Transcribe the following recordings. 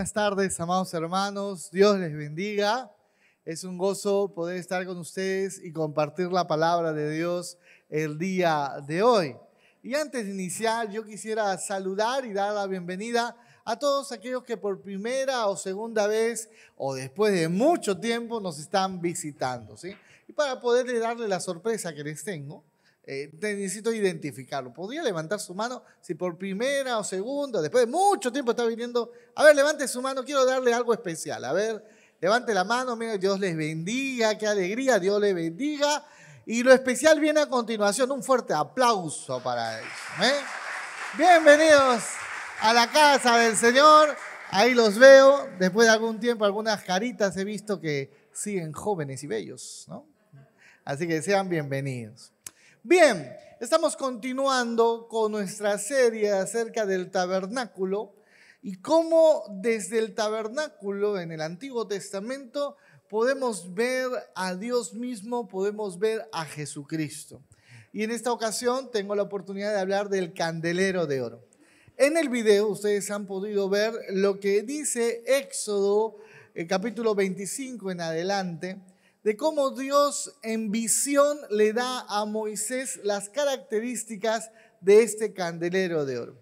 buenas tardes, amados hermanos. Dios les bendiga. Es un gozo poder estar con ustedes y compartir la palabra de Dios el día de hoy. Y antes de iniciar, yo quisiera saludar y dar la bienvenida a todos aquellos que por primera o segunda vez o después de mucho tiempo nos están visitando. ¿sí? Y para poderle darle la sorpresa que les tengo, eh, necesito identificarlo. ¿Podría levantar su mano si por primera o segunda, después de mucho tiempo está viniendo? A ver, levante su mano, quiero darle algo especial. A ver, levante la mano, mira, Dios les bendiga, qué alegría, Dios les bendiga. Y lo especial viene a continuación, un fuerte aplauso para ellos. ¿eh? Bienvenidos a la casa del Señor. Ahí los veo. Después de algún tiempo, algunas caritas he visto que siguen jóvenes y bellos, ¿no? Así que sean bienvenidos. Bien, estamos continuando con nuestra serie acerca del tabernáculo y cómo desde el tabernáculo en el Antiguo Testamento podemos ver a Dios mismo, podemos ver a Jesucristo. Y en esta ocasión tengo la oportunidad de hablar del candelero de oro. En el video ustedes han podido ver lo que dice Éxodo, el capítulo 25 en adelante, de cómo Dios en visión le da a Moisés las características de este candelero de oro.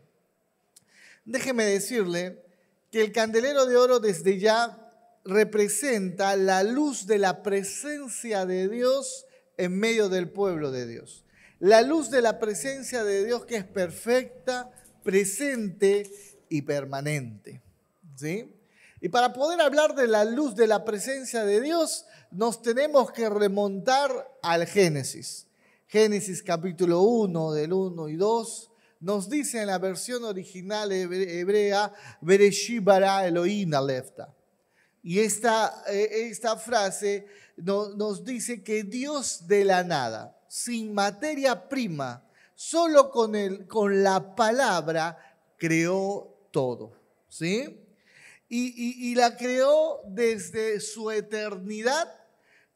Déjeme decirle que el candelero de oro desde ya representa la luz de la presencia de Dios en medio del pueblo de Dios. La luz de la presencia de Dios que es perfecta, presente y permanente. ¿Sí? Y para poder hablar de la luz de la presencia de Dios, nos tenemos que remontar al Génesis. Génesis capítulo 1, del 1 y 2, nos dice en la versión original hebrea, Bereshit bara Elohim. Y esta, eh, esta frase nos dice que Dios de la nada, sin materia prima, solo con, el, con la palabra, creó todo. ¿Sí? Y, la creó desde su eternidad,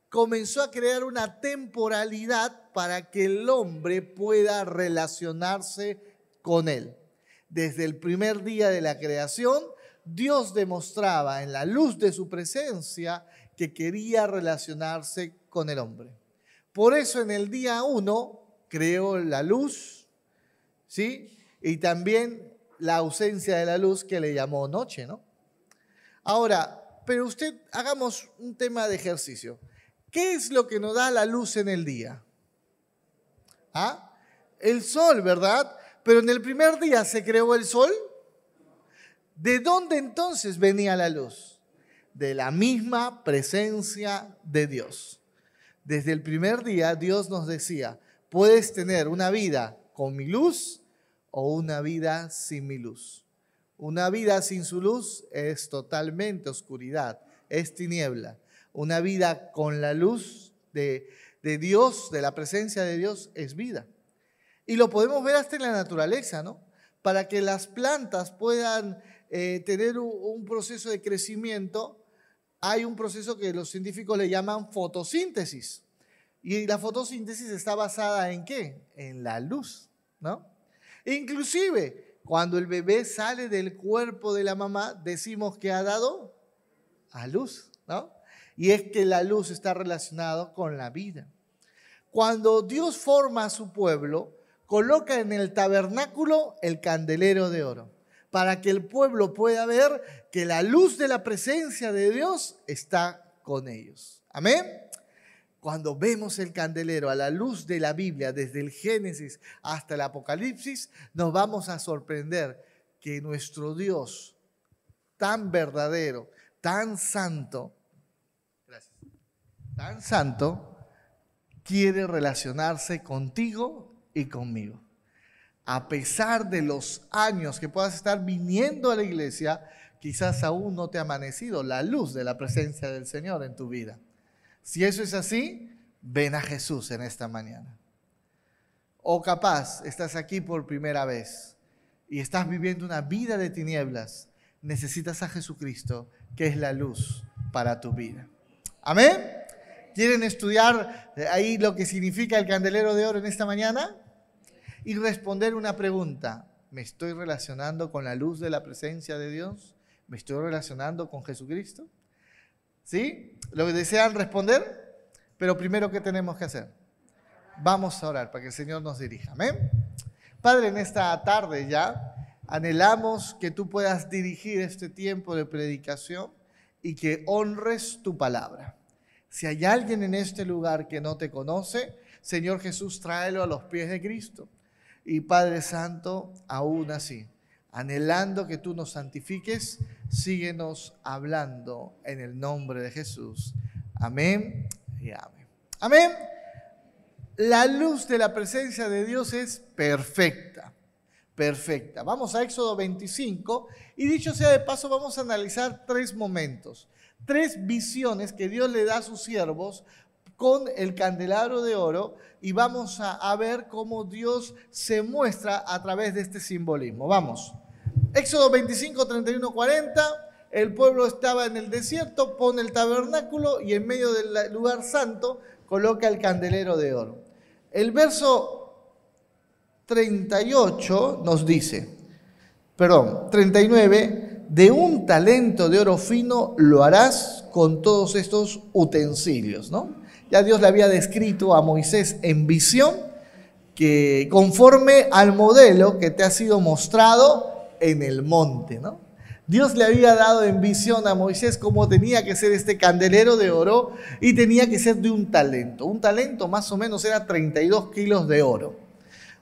comenzó a crear una temporalidad para que el hombre pueda relacionarse con él. Desde el primer día de la creación, Dios demostraba en la luz de su presencia que quería relacionarse con el hombre. Por eso en el día uno creó la luz, ¿sí? Y también la ausencia de la luz que le llamó noche, ¿no? Ahora, pero usted, hagamos un tema de ejercicio. ¿Qué es lo que nos da la luz en el día? ¿Ah? El sol, ¿verdad? Pero en el primer día se creó el sol. ¿De dónde entonces venía la luz? De la misma presencia de Dios. Desde el primer día Dios nos decía, puedes tener una vida con mi luz o una vida sin mi luz. Una vida sin su luz es totalmente oscuridad, es tiniebla. Una vida con la luz de, Dios, de la presencia de Dios, es vida. Y lo podemos ver hasta en la naturaleza, ¿no? Para que las plantas puedan eh, tener un, proceso de crecimiento, hay un proceso que los científicos le llaman fotosíntesis. Y la fotosíntesis está basada en qué? En la luz, ¿no? Inclusive, cuando el bebé sale del cuerpo de la mamá, decimos que ha dado a luz, ¿no? Y es que la luz está relacionada con la vida. Cuando Dios forma a su pueblo, coloca en el tabernáculo el candelero de oro, para que el pueblo pueda ver que la luz de la presencia de Dios está con ellos. Amén cuando vemos el candelero a la luz de la Biblia, desde el Génesis hasta el Apocalipsis, nos vamos a sorprender que nuestro Dios, tan verdadero, tan santo, tan santo, quiere relacionarse contigo y conmigo. A pesar de los años que puedas estar viniendo a la iglesia, quizás aún no te ha amanecido la luz de la presencia del Señor en tu vida. Si eso es así, ven a Jesús en esta mañana. O capaz estás aquí por primera vez y estás viviendo una vida de tinieblas. Necesitas a Jesucristo, que es la luz para tu vida. Amén. ¿Quieren estudiar ahí lo que significa el candelero de oro en esta mañana? Y responder una pregunta. ¿Me estoy relacionando con la luz de la presencia de Dios? ¿Me estoy relacionando con Jesucristo? ¿Sí? ¿Lo desean responder? Pero primero, ¿qué tenemos que hacer? Vamos a orar para que el Señor nos dirija. Amén. Padre, en esta tarde ya anhelamos que tú puedas dirigir este tiempo de predicación y que honres tu palabra. Si hay alguien en este lugar que no te conoce, Señor Jesús, tráelo a los pies de Cristo. Y Padre Santo, aún así, anhelando que tú nos santifiques, síguenos hablando en el nombre de Jesús. Amén y amén. Amén. La luz de la presencia de Dios es perfecta, perfecta. Vamos a Éxodo 25 y dicho sea de paso, vamos a analizar tres momentos, tres visiones que Dios le da a sus siervos con el candelabro de oro y vamos a, ver cómo Dios se muestra a través de este simbolismo. Vamos. Éxodo 25, 31, 40. El pueblo estaba en el desierto, pone el tabernáculo y en medio del lugar santo coloca el candelero de oro. El verso 38 nos dice, perdón, 39, de un talento de oro fino lo harás con todos estos utensilios, ¿no? Ya Dios le había descrito a Moisés en visión que conforme al modelo que te ha sido mostrado en el monte, ¿no? Dios le había dado en visión a Moisés cómo tenía que ser este candelero de oro y tenía que ser de un talento. Un talento más o menos era 32 kilos de oro.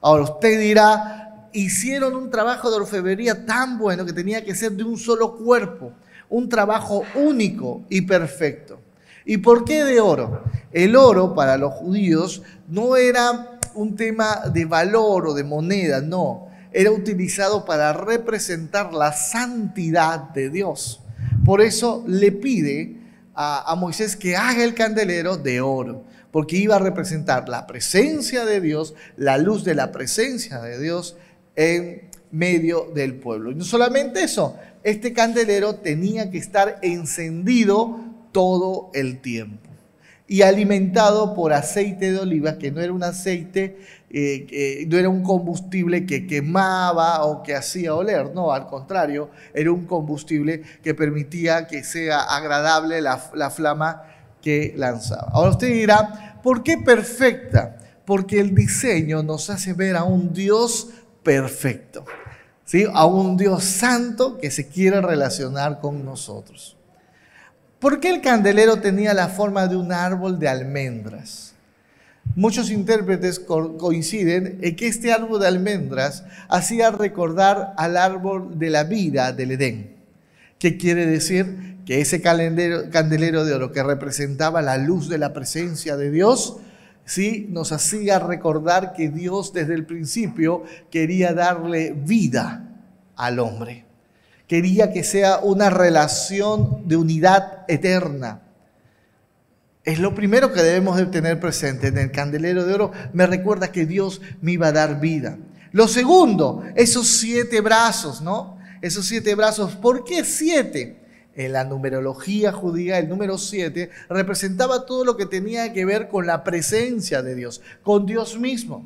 Ahora usted dirá, hicieron un trabajo de orfebrería tan bueno que tenía que ser de un solo cuerpo, un trabajo único y perfecto. ¿Y por qué de oro? El oro para los judíos no era un tema de valor o de moneda, no. Era utilizado para representar la santidad de Dios. Por eso le pide a, a Moisés que haga el candelero de oro, porque iba a representar la presencia de Dios, la luz de la presencia de Dios en medio del pueblo. Y no solamente eso, este candelero tenía que estar encendido todo el tiempo. Y alimentado por aceite de oliva, que no era un aceite, eh, no era un combustible que quemaba o que hacía oler, no, al contrario, era un combustible que permitía que sea agradable la, la flama que lanzaba. Ahora usted dirá, ¿por qué perfecta? Porque el diseño nos hace ver a un Dios perfecto, ¿sí? a un Dios santo que se quiere relacionar con nosotros. ¿Por qué el candelero tenía la forma de un árbol de almendras? Muchos intérpretes coinciden en que este árbol de almendras hacía recordar al árbol de la vida del Edén. ¿Qué quiere decir? Que ese candelero de oro que representaba la luz de la presencia de Dios, ¿sí? nos hacía recordar que Dios desde el principio quería darle vida al hombre quería que sea una relación de unidad eterna. Es lo primero que debemos de tener presente en el candelero de oro. Me recuerda que Dios me iba a dar vida. Lo segundo, esos siete brazos, ¿no? Esos siete brazos. ¿Por qué siete? En la numerología judía, el número siete representaba todo lo que tenía que ver con la presencia de Dios, con Dios mismo.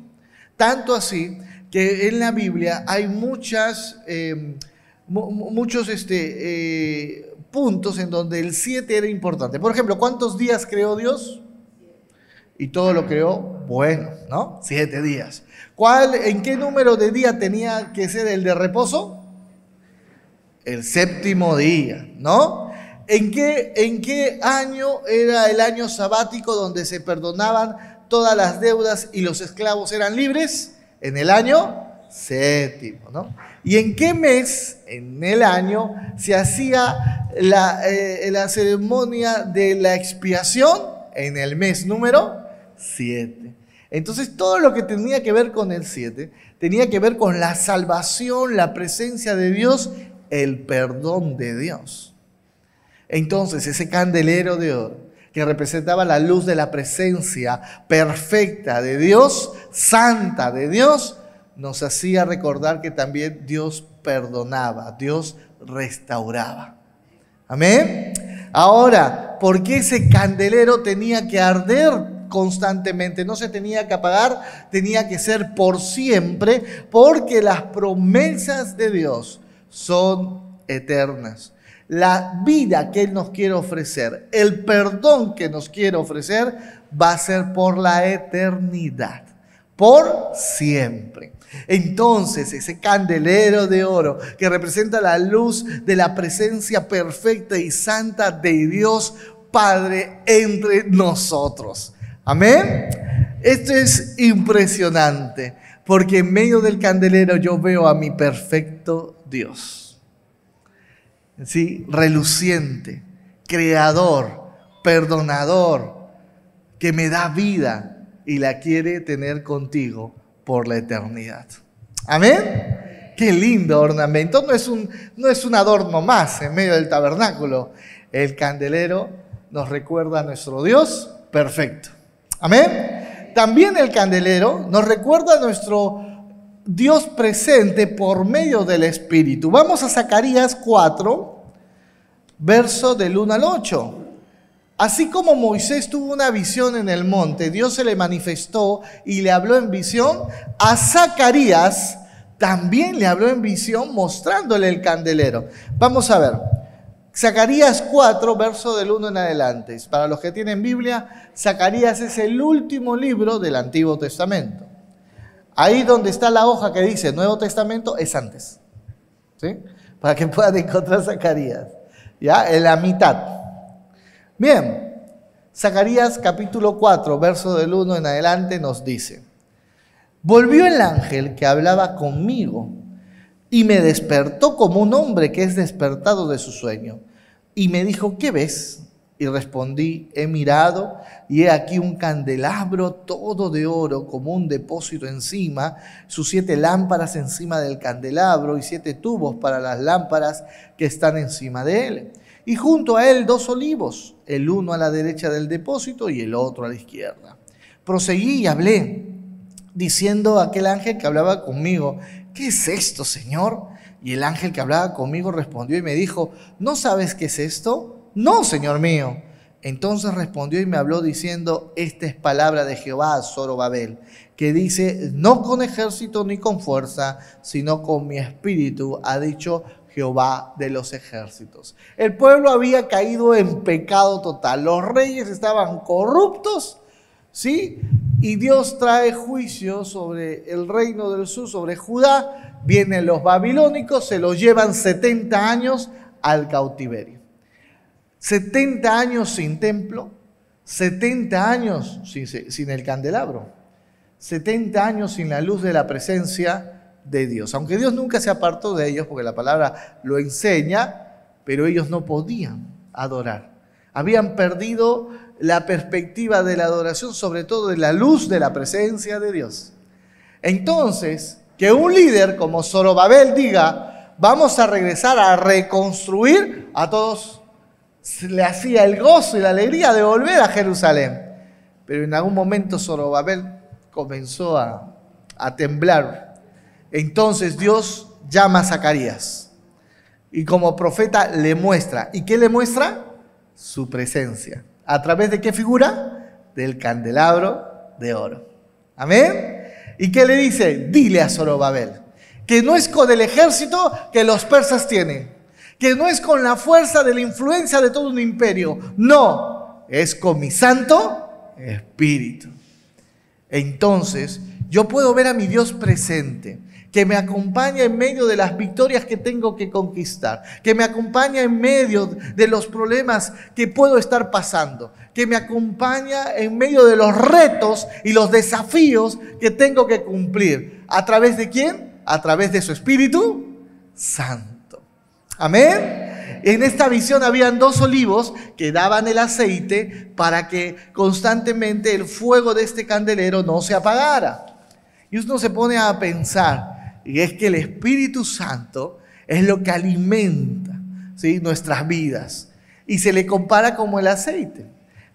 Tanto así que en la Biblia hay muchas... Eh, muchos este, eh, puntos en donde el 7 era importante. Por ejemplo, ¿cuántos días creó Dios? Y todo lo creó bueno, ¿no? Siete días. ¿Cuál, ¿En qué número de día tenía que ser el de reposo? El séptimo día, ¿no? ¿En qué, ¿En qué año era el año sabático donde se perdonaban todas las deudas y los esclavos eran libres? En el año séptimo, ¿no? ¿Y en qué mes, en el año, se hacía la, eh, la ceremonia de la expiación? En el mes número 7. Entonces todo lo que tenía que ver con el 7 tenía que ver con la salvación, la presencia de Dios, el perdón de Dios. Entonces ese candelero de oro que representaba la luz de la presencia perfecta de Dios, santa de Dios, nos hacía recordar que también Dios perdonaba, Dios restauraba. Amén. Ahora, ¿por qué ese candelero tenía que arder constantemente? No se tenía que apagar, tenía que ser por siempre, porque las promesas de Dios son eternas. la vida que Él nos quiere ofrecer, el perdón que nos quiere ofrecer, va a ser por la eternidad, por siempre. Entonces, ese candelero de oro que representa la luz de la presencia perfecta y santa de Dios Padre entre nosotros. Amén. Esto es impresionante, porque en medio del candelero yo veo a mi perfecto Dios. Sí, reluciente, creador, perdonador, que me da vida y la quiere tener contigo por la eternidad. Amén. Qué lindo ornamento. No es un, no es un adorno más en medio del tabernáculo. El candelero nos recuerda a nuestro Dios perfecto. Amén también el candelero nos recuerda a nuestro Dios presente por medio del Espíritu. Vamos a Zacarías 4, verso del 1 al 8. Así como Moisés tuvo una visión en el monte, Dios se le manifestó y le habló en visión, a Zacarías también le habló en visión mostrándole el candelero. Vamos a ver. Zacarías 4, verso del 1 en adelante. Para los que tienen Biblia, Zacarías es el último libro del Antiguo Testamento. Ahí donde está la hoja que dice Nuevo Testamento es antes. ¿Sí? Para que puedan encontrar Zacarías. ¿Ya? En la mitad. Bien. Zacarías capítulo 4, verso del 1 en adelante nos dice. Volvió el ángel que hablaba conmigo y me despertó como un hombre que es despertado de su sueño. Y me dijo, ¿qué ves? Y respondí, he mirado y he aquí un candelabro todo de oro como un depósito encima, sus siete lámparas encima del candelabro y siete tubos para las lámparas que están encima de él. Y junto a él dos olivos, el uno a la derecha del depósito y el otro a la izquierda. Proseguí y hablé, diciendo a aquel ángel que hablaba conmigo, ¿qué es esto, Señor? Y el ángel que hablaba conmigo respondió y me dijo, ¿no sabes qué es esto? No, Señor mío. Entonces respondió y me habló diciendo, esta es palabra de Jehová Zorobabel, que dice, no con ejército ni con fuerza, sino con mi espíritu, ha dicho Jehová de los ejércitos. El pueblo había caído en pecado total, los reyes estaban corruptos, ¿sí? y Dios trae juicio sobre el reino del sur, sobre Judá. Vienen los babilónicos, se los llevan 70 años al cautiverio. 70 años sin templo, 70 años sin, el candelabro, 70 años sin la luz de la presencia de Dios. Aunque Dios nunca se apartó de ellos, porque la palabra lo enseña, pero ellos no podían adorar. Habían perdido la perspectiva de la adoración, sobre todo de la luz de la presencia de Dios. Entonces, que un líder como Zorobabel diga, vamos a regresar a reconstruir, a todos le hacía el gozo y la alegría de volver a Jerusalén. Pero en algún momento Zorobabel comenzó a, a temblar. Entonces Dios llama a Zacarías y como profeta le muestra. ¿Y qué le muestra? Su presencia. ¿A través de qué figura? Del candelabro de oro. Amén. ¿Y qué le dice? Dile a Zorobabel que no es con el ejército que los persas tienen, que no es con la fuerza de la influencia de todo un imperio, no, es con mi santo espíritu. Entonces, yo puedo ver a mi Dios presente que me acompaña en medio de las victorias que tengo que conquistar, que me acompaña en medio de los problemas que puedo estar pasando, que me acompaña en medio de los retos y los desafíos que tengo que cumplir. ¿A través de quién? A través de su Espíritu Santo. Amén. En esta visión habían dos olivos que daban el aceite para que constantemente el fuego de este candelero no se apagara. Y uno se pone a pensar, y es que el Espíritu Santo es lo que alimenta ¿sí? nuestras vidas. Y se le compara como el aceite.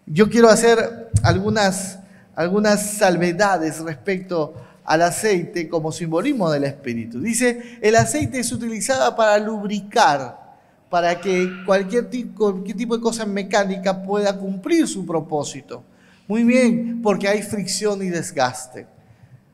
Yo quiero hacer algunas, algunas salvedades respecto al aceite como simbolismo del Espíritu. Dice, el aceite es utilizado para lubricar, para que cualquier cualquier tipo de cosa mecánica pueda cumplir su propósito. Muy bien, porque hay fricción y desgaste.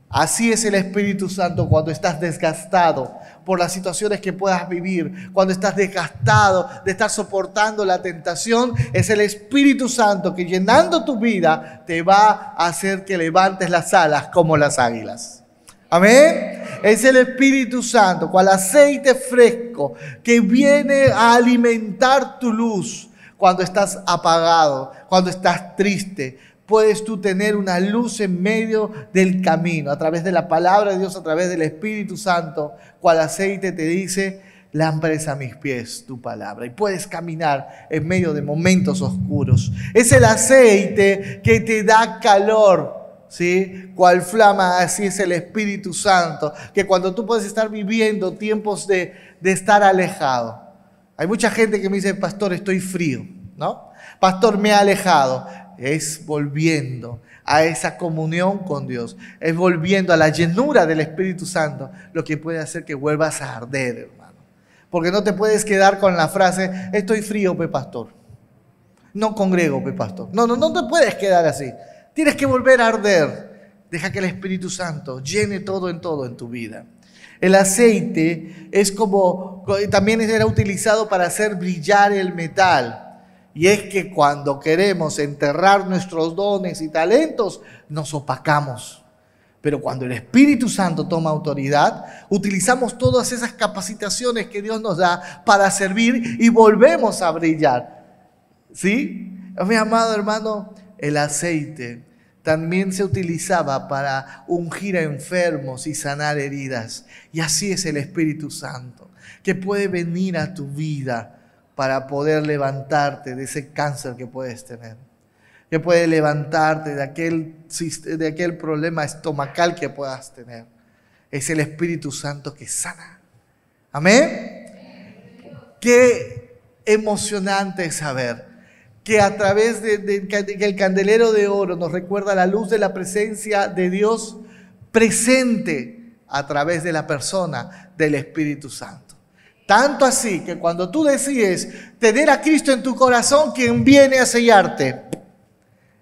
Así es el Espíritu Santo cuando estás desgastado por las situaciones que puedas vivir, cuando estás desgastado de estar soportando la tentación, es el Espíritu Santo que llenando tu vida te va a hacer que levantes las alas como las águilas. Amén. Es el Espíritu Santo, cual aceite fresco que viene a alimentar tu luz cuando estás apagado, cuando estás triste, puedes tú tener una luz en medio del camino, a través de la palabra de Dios, a través del Espíritu Santo, cual aceite te dice, lámparas a mis pies tu palabra. Y puedes caminar en medio de momentos oscuros. Es el aceite que te da calor. ¿Sí? Cual flama, así es el Espíritu Santo, que cuando tú puedes estar viviendo tiempos de, de estar alejado. Hay mucha gente que me dice, pastor, estoy frío, ¿no? Pastor, me ha alejado es volviendo a esa comunión con Dios, es volviendo a la llenura del Espíritu Santo, lo que puede hacer que vuelvas a arder, hermano. Porque no te puedes quedar con la frase, estoy frío, pe pastor. No congrego, pe pastor. No, no, no te puedes quedar así. Tienes que volver a arder. Deja que el Espíritu Santo llene todo en todo en tu vida. El aceite es como, también era utilizado para hacer brillar el metal. Y es que cuando queremos enterrar nuestros dones y talentos, nos opacamos. Pero cuando el Espíritu Santo toma autoridad, utilizamos todas esas capacitaciones que Dios nos da para servir y volvemos a brillar. ¿Sí? Mi amado hermano, el aceite también se utilizaba para ungir a enfermos y sanar heridas. Y así es el Espíritu Santo, que puede venir a tu vida para poder levantarte de ese cáncer que puedes tener. Que puede levantarte de aquel, de aquel problema estomacal que puedas tener. Es el Espíritu Santo que sana. Amén. Qué emocionante saber que a través del de, el candelero de oro nos recuerda la luz de la presencia de Dios presente a través de la persona del Espíritu Santo. Tanto así que cuando tú decides tener a Cristo en tu corazón, quien viene a sellarte,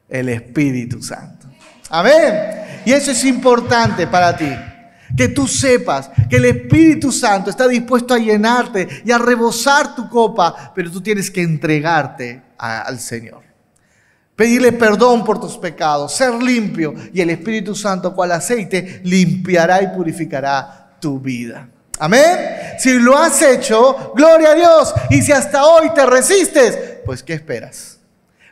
el Espíritu Santo. Amén. Y eso es importante para ti. Que tú sepas que el Espíritu Santo está dispuesto a llenarte y a rebosar tu copa, pero tú tienes que entregarte al Señor. Pedirle perdón por tus pecados, ser limpio y el Espíritu Santo, cual aceite, limpiará y purificará tu vida. Amén. Si lo has hecho, gloria a Dios. Y si hasta hoy te resistes, pues ¿qué esperas?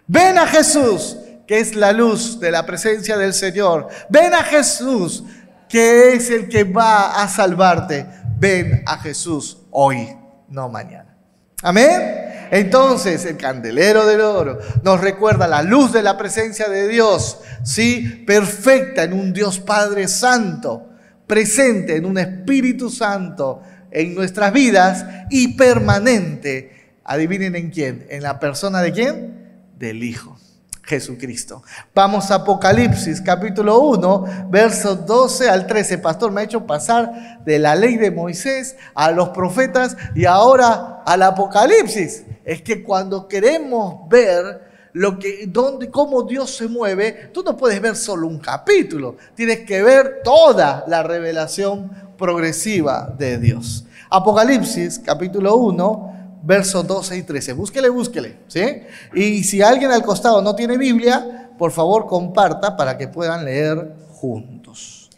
Ven a Jesús, que es la luz de la presencia del Señor. Ven a Jesús, que es el que va a salvarte. Ven a Jesús hoy, no mañana. Amén. Entonces el candelero del oro nos recuerda la luz de la presencia de Dios, sí, perfecta en un Dios Padre Santo presente en un Espíritu Santo en nuestras vidas y permanente. Adivinen en quién, en la persona de quién? Del Hijo. Jesucristo. Vamos a Apocalipsis capítulo 1, versos 12 al 13. Pastor, me ha hecho pasar de la ley de Moisés a los profetas y ahora al Apocalipsis. Es que cuando queremos ver lo que, dónde, cómo Dios se mueve, tú no puedes ver solo un capítulo, tienes que ver toda la revelación progresiva de Dios. Apocalipsis, capítulo 1, versos 12 y 13. Búsquele, búsquele. ¿sí? Y si alguien al costado no tiene Biblia, por favor comparta para que puedan leer juntos.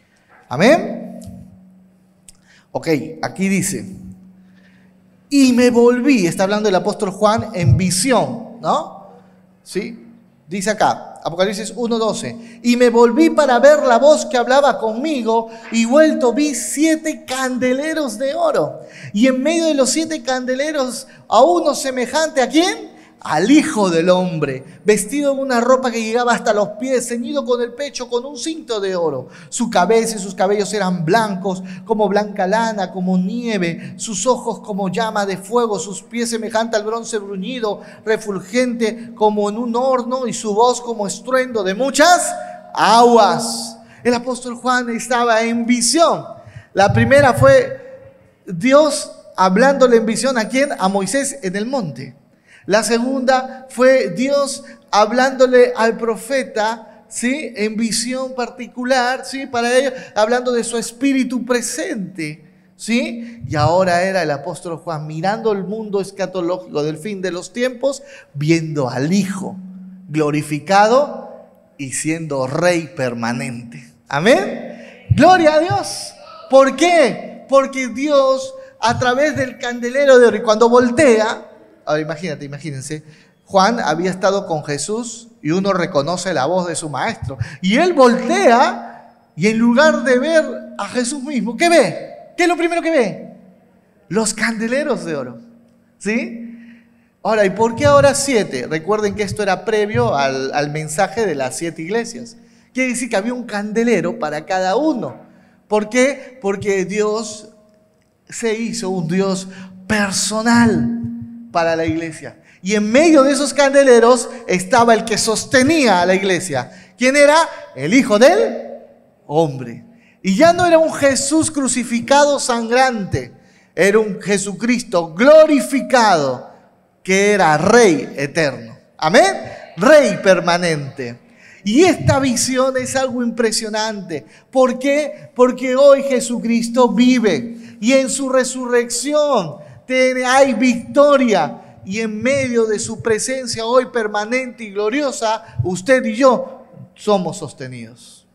Amén. Ok, aquí dice, y me volví, está hablando el apóstol Juan en visión, ¿no? ¿Sí? Dice acá, Apocalipsis 1.12, y me volví para ver la voz que hablaba conmigo y vuelto vi siete candeleros de oro. Y en medio de los siete candeleros a uno semejante a quién? Al Hijo del Hombre, vestido en una ropa que llegaba hasta los pies, ceñido con el pecho con un cinto de oro. Su cabeza y sus cabellos eran blancos como blanca lana, como nieve, sus ojos como llama de fuego, sus pies semejante al bronce bruñido, refulgente como en un horno y su voz como estruendo de muchas aguas. El apóstol Juan estaba en visión. La primera fue Dios hablándole en visión a quién? A Moisés en el monte. La segunda fue Dios hablándole al profeta, ¿sí? En visión particular, ¿sí? Para ellos, hablando de su espíritu presente, ¿sí? Y ahora era el apóstol Juan mirando el mundo escatológico del fin de los tiempos, viendo al Hijo glorificado y siendo rey permanente. Amén. Gloria a Dios. ¿Por qué? Porque Dios a través del candelero de oro y cuando voltea, ahora imagínate, imagínense, Juan había estado con Jesús y uno reconoce la voz de su maestro. Y él voltea y en lugar de ver a Jesús mismo, ¿qué ve? ¿Qué es lo primero que ve? Los candeleros de oro. ¿Sí? Ahora, ¿y por qué ahora siete? Recuerden que esto era previo al, mensaje de las siete iglesias. Quiere decir que había un candelero para cada uno. ¿Por qué? Porque Dios se hizo un Dios personal para la iglesia. Y en medio de esos candeleros estaba el que sostenía a la iglesia. ¿Quién era? El Hijo del Hombre. Y ya no era un Jesús crucificado sangrante, era un Jesucristo glorificado que era rey eterno. Amén. Rey permanente. Y esta visión es algo impresionante. ¿Por qué? Porque hoy Jesucristo vive y en su resurrección hay victoria. Y en medio de su presencia hoy permanente y gloriosa, usted y yo somos sostenidos.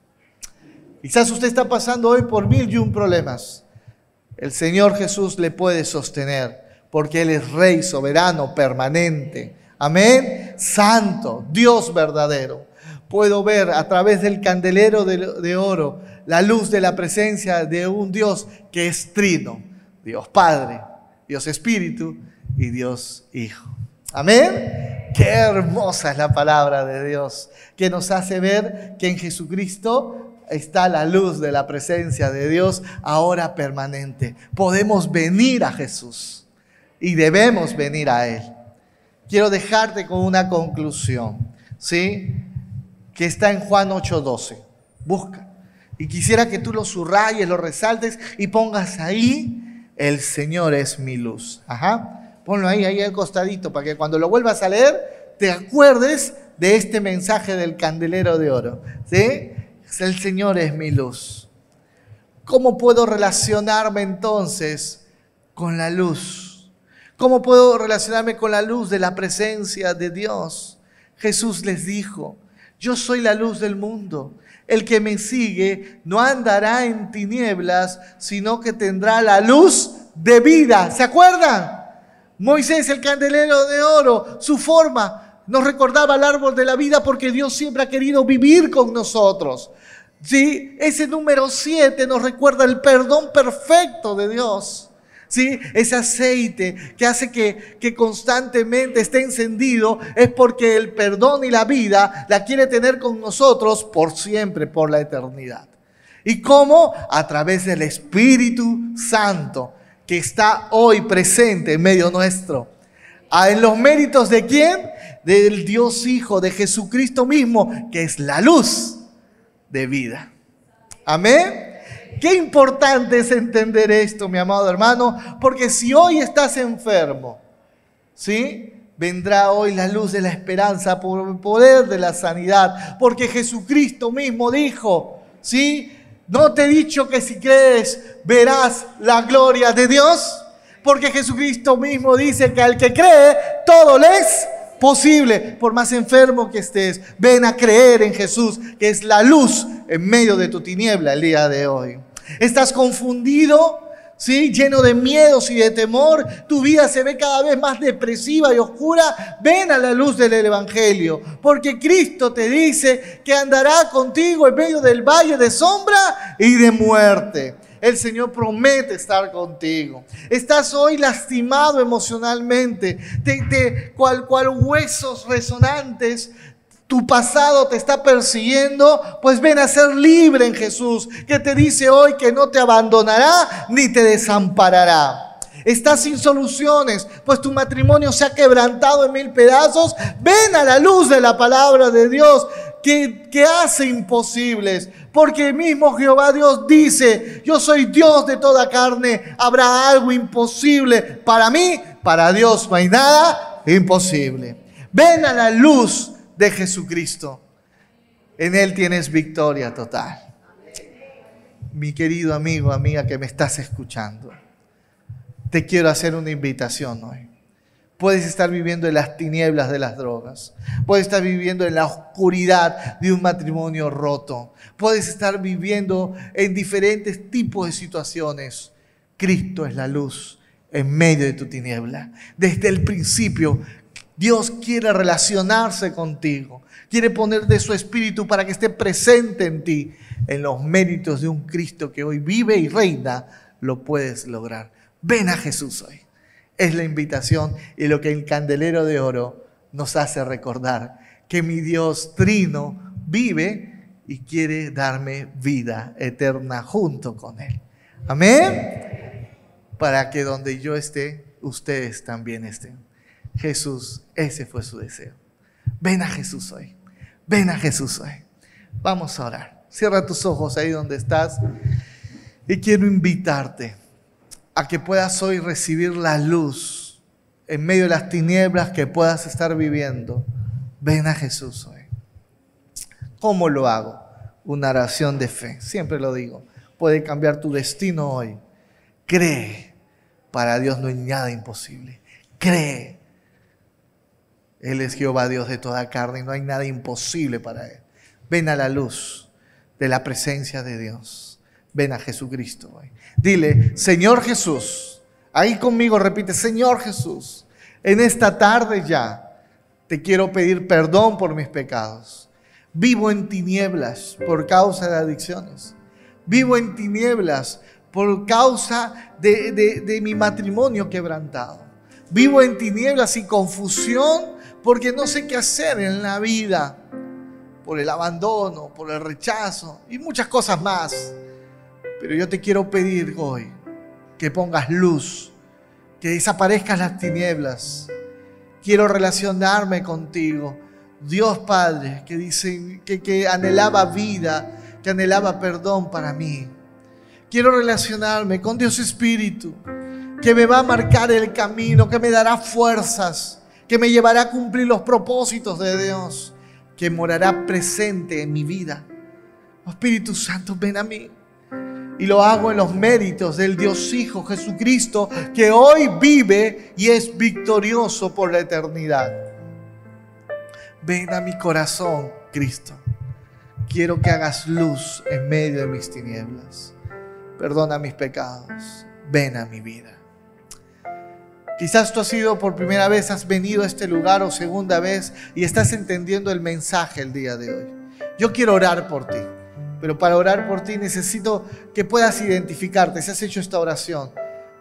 Quizás usted está pasando hoy por mil y un problemas. El Señor Jesús le puede sostener porque Él es Rey soberano, permanente. Amén. Santo, Dios verdadero. Puedo ver a través del candelero de, oro la luz de la presencia de un Dios que es trino. Dios Padre, Dios Espíritu y Dios Hijo. Amén. Qué hermosa es la palabra de Dios, que nos hace ver que en Jesucristo está la luz de la presencia de Dios ahora permanente. Podemos venir a Jesús y debemos venir a Él. Quiero dejarte con una conclusión, ¿sí? Que está en Juan 8:12. Busca. Y quisiera que tú lo subrayes, lo resaltes y pongas ahí, el Señor es mi luz. Ajá. Ponlo ahí, ahí al costadito, para que cuando lo vuelvas a leer, te acuerdes de este mensaje del candelero de oro. ¿Sí? El Señor es mi luz. ¿Cómo puedo relacionarme entonces con la luz? ¿Cómo puedo relacionarme con la luz de la presencia de Dios? Jesús les dijo, yo soy la luz del mundo. El que me sigue no andará en tinieblas, sino que tendrá la luz de vida. ¿Se acuerdan? Moisés, el candelero de oro, su forma nos recordaba el árbol de la vida porque Dios siempre ha querido vivir con nosotros. ¿Sí? Ese número 7 nos recuerda el perdón perfecto de Dios. ¿Sí? Ese aceite que hace que, que constantemente esté encendido es porque el perdón y la vida la quiere tener con nosotros por siempre, por la eternidad. ¿Y cómo? A través del Espíritu Santo que está hoy presente en medio nuestro. Ah, ¿En los méritos de quién? Del Dios Hijo, de Jesucristo mismo, que es la luz de vida. Amén. Qué importante es entender esto, mi amado hermano, porque si hoy estás enfermo, ¿sí? Vendrá hoy la luz de la esperanza por el poder de la sanidad, porque Jesucristo mismo dijo, ¿sí? ¿No te he dicho que si crees verás la gloria de Dios? Porque Jesucristo mismo dice que al que cree, todo le es posible, por más enfermo que estés. Ven a creer en Jesús, que es la luz en medio de tu tiniebla el día de hoy. ¿Estás confundido? ¿Sí? Lleno de miedos y de temor, tu vida se ve cada vez más depresiva y oscura. Ven a la luz del Evangelio, porque Cristo te dice que andará contigo en medio del valle de sombra y de muerte. El Señor promete estar contigo. Estás hoy lastimado emocionalmente, te, cual, cual huesos resonantes tu pasado te está persiguiendo, pues ven a ser libre en Jesús, que te dice hoy que no te abandonará ni te desamparará. Estás sin soluciones, pues tu matrimonio se ha quebrantado en mil pedazos. Ven a la luz de la palabra de Dios que, que hace imposibles. Porque mismo Jehová Dios dice, yo soy Dios de toda carne. Habrá algo imposible para mí, para Dios no hay nada imposible. Ven a la luz de Jesucristo. En Él tienes victoria total. Mi querido amigo, amiga que me estás escuchando, te quiero hacer una invitación hoy. Puedes estar viviendo en las tinieblas de las drogas. Puedes estar viviendo en la oscuridad de un matrimonio roto. Puedes estar viviendo en diferentes tipos de situaciones. Cristo es la luz en medio de tu tiniebla. Desde el principio, Dios quiere relacionarse contigo. Quiere poner de su espíritu para que esté presente en ti. En los méritos de un Cristo que hoy vive y reina, lo puedes lograr. Ven a Jesús hoy es la invitación y lo que el candelero de oro nos hace recordar, que mi Dios trino vive y quiere darme vida eterna junto con Él. Amén. Para que donde yo esté, ustedes también estén. Jesús, ese fue su deseo. Ven a Jesús hoy. Ven a Jesús hoy. Vamos a orar. Cierra tus ojos ahí donde estás. Y quiero invitarte a que puedas hoy recibir la luz en medio de las tinieblas que puedas estar viviendo. Ven a Jesús hoy. ¿Cómo lo hago? Una oración de fe. Siempre lo digo. Puede cambiar tu destino hoy. Cree. Para Dios no hay nada imposible. Cree. Él es Jehová Dios de toda carne y no hay nada imposible para Él. Ven a la luz de la presencia de Dios. Ven a Jesucristo. Dile, Señor Jesús, ahí conmigo repite, Señor Jesús, en esta tarde ya te quiero pedir perdón por mis pecados. Vivo en tinieblas por causa de adicciones. Vivo en tinieblas por causa de, de mi matrimonio quebrantado. Vivo en tinieblas y confusión porque no sé qué hacer en la vida. Por el abandono, por el rechazo y muchas cosas más. Pero yo te quiero pedir hoy que pongas luz, que desaparezcan las tinieblas. Quiero relacionarme contigo. Dios Padre, que dice que anhelaba vida, que anhelaba perdón para mí. Quiero relacionarme con Dios Espíritu, que me va a marcar el camino, que me dará fuerzas, que me llevará a cumplir los propósitos de Dios, que morará presente en mi vida. Espíritu Santo, ven a mí. Y lo hago en los méritos del Dios Hijo Jesucristo, que hoy vive y es victorioso por la eternidad. Ven a mi corazón, Cristo. Quiero que hagas luz en medio de mis tinieblas. Perdona mis pecados. Ven a mi vida. Quizás tú has sido por primera vez, has venido a este lugar o segunda vez y estás entendiendo el mensaje el día de hoy. Yo quiero orar por ti. Pero para orar por ti necesito que puedas identificarte. Si has hecho esta oración,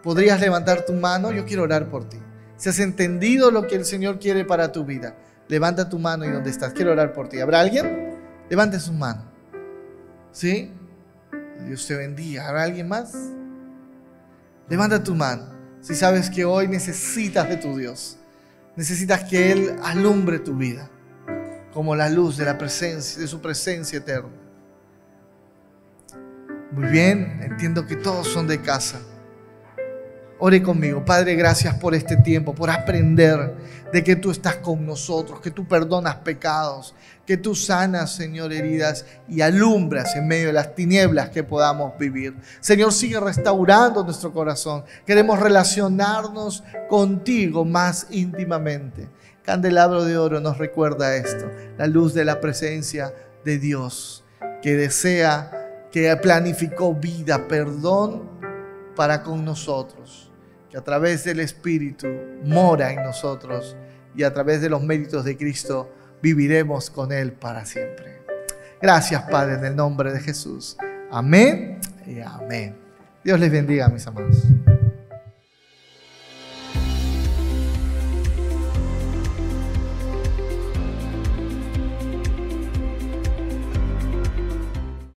podrías levantar tu mano. Yo quiero orar por ti. Si has entendido lo que el Señor quiere para tu vida, levanta tu mano y donde estás. Quiero orar por ti. ¿Habrá alguien? Levante su mano. ¿Sí? Dios te bendiga. ¿Habrá alguien más? Levanta tu mano. Si sabes que hoy necesitas de tu Dios, necesitas que Él alumbre tu vida como la luz de la presencia, de su presencia eterna. Muy bien, entiendo que todos son de casa. Ore conmigo, Padre, gracias por este tiempo, por aprender de que tú estás con nosotros, que tú perdonas pecados, que tú sanas, Señor, heridas y alumbras en medio de las tinieblas que podamos vivir. Señor, sigue restaurando nuestro corazón. Queremos relacionarnos contigo más íntimamente. Candelabro de oro nos recuerda esto, la luz de la presencia de Dios que desea que planificó vida, perdón para con nosotros, que a través del Espíritu mora en nosotros y a través de los méritos de Cristo viviremos con Él para siempre. Gracias Padre en el nombre de Jesús. Amén y amén. Dios les bendiga mis amados.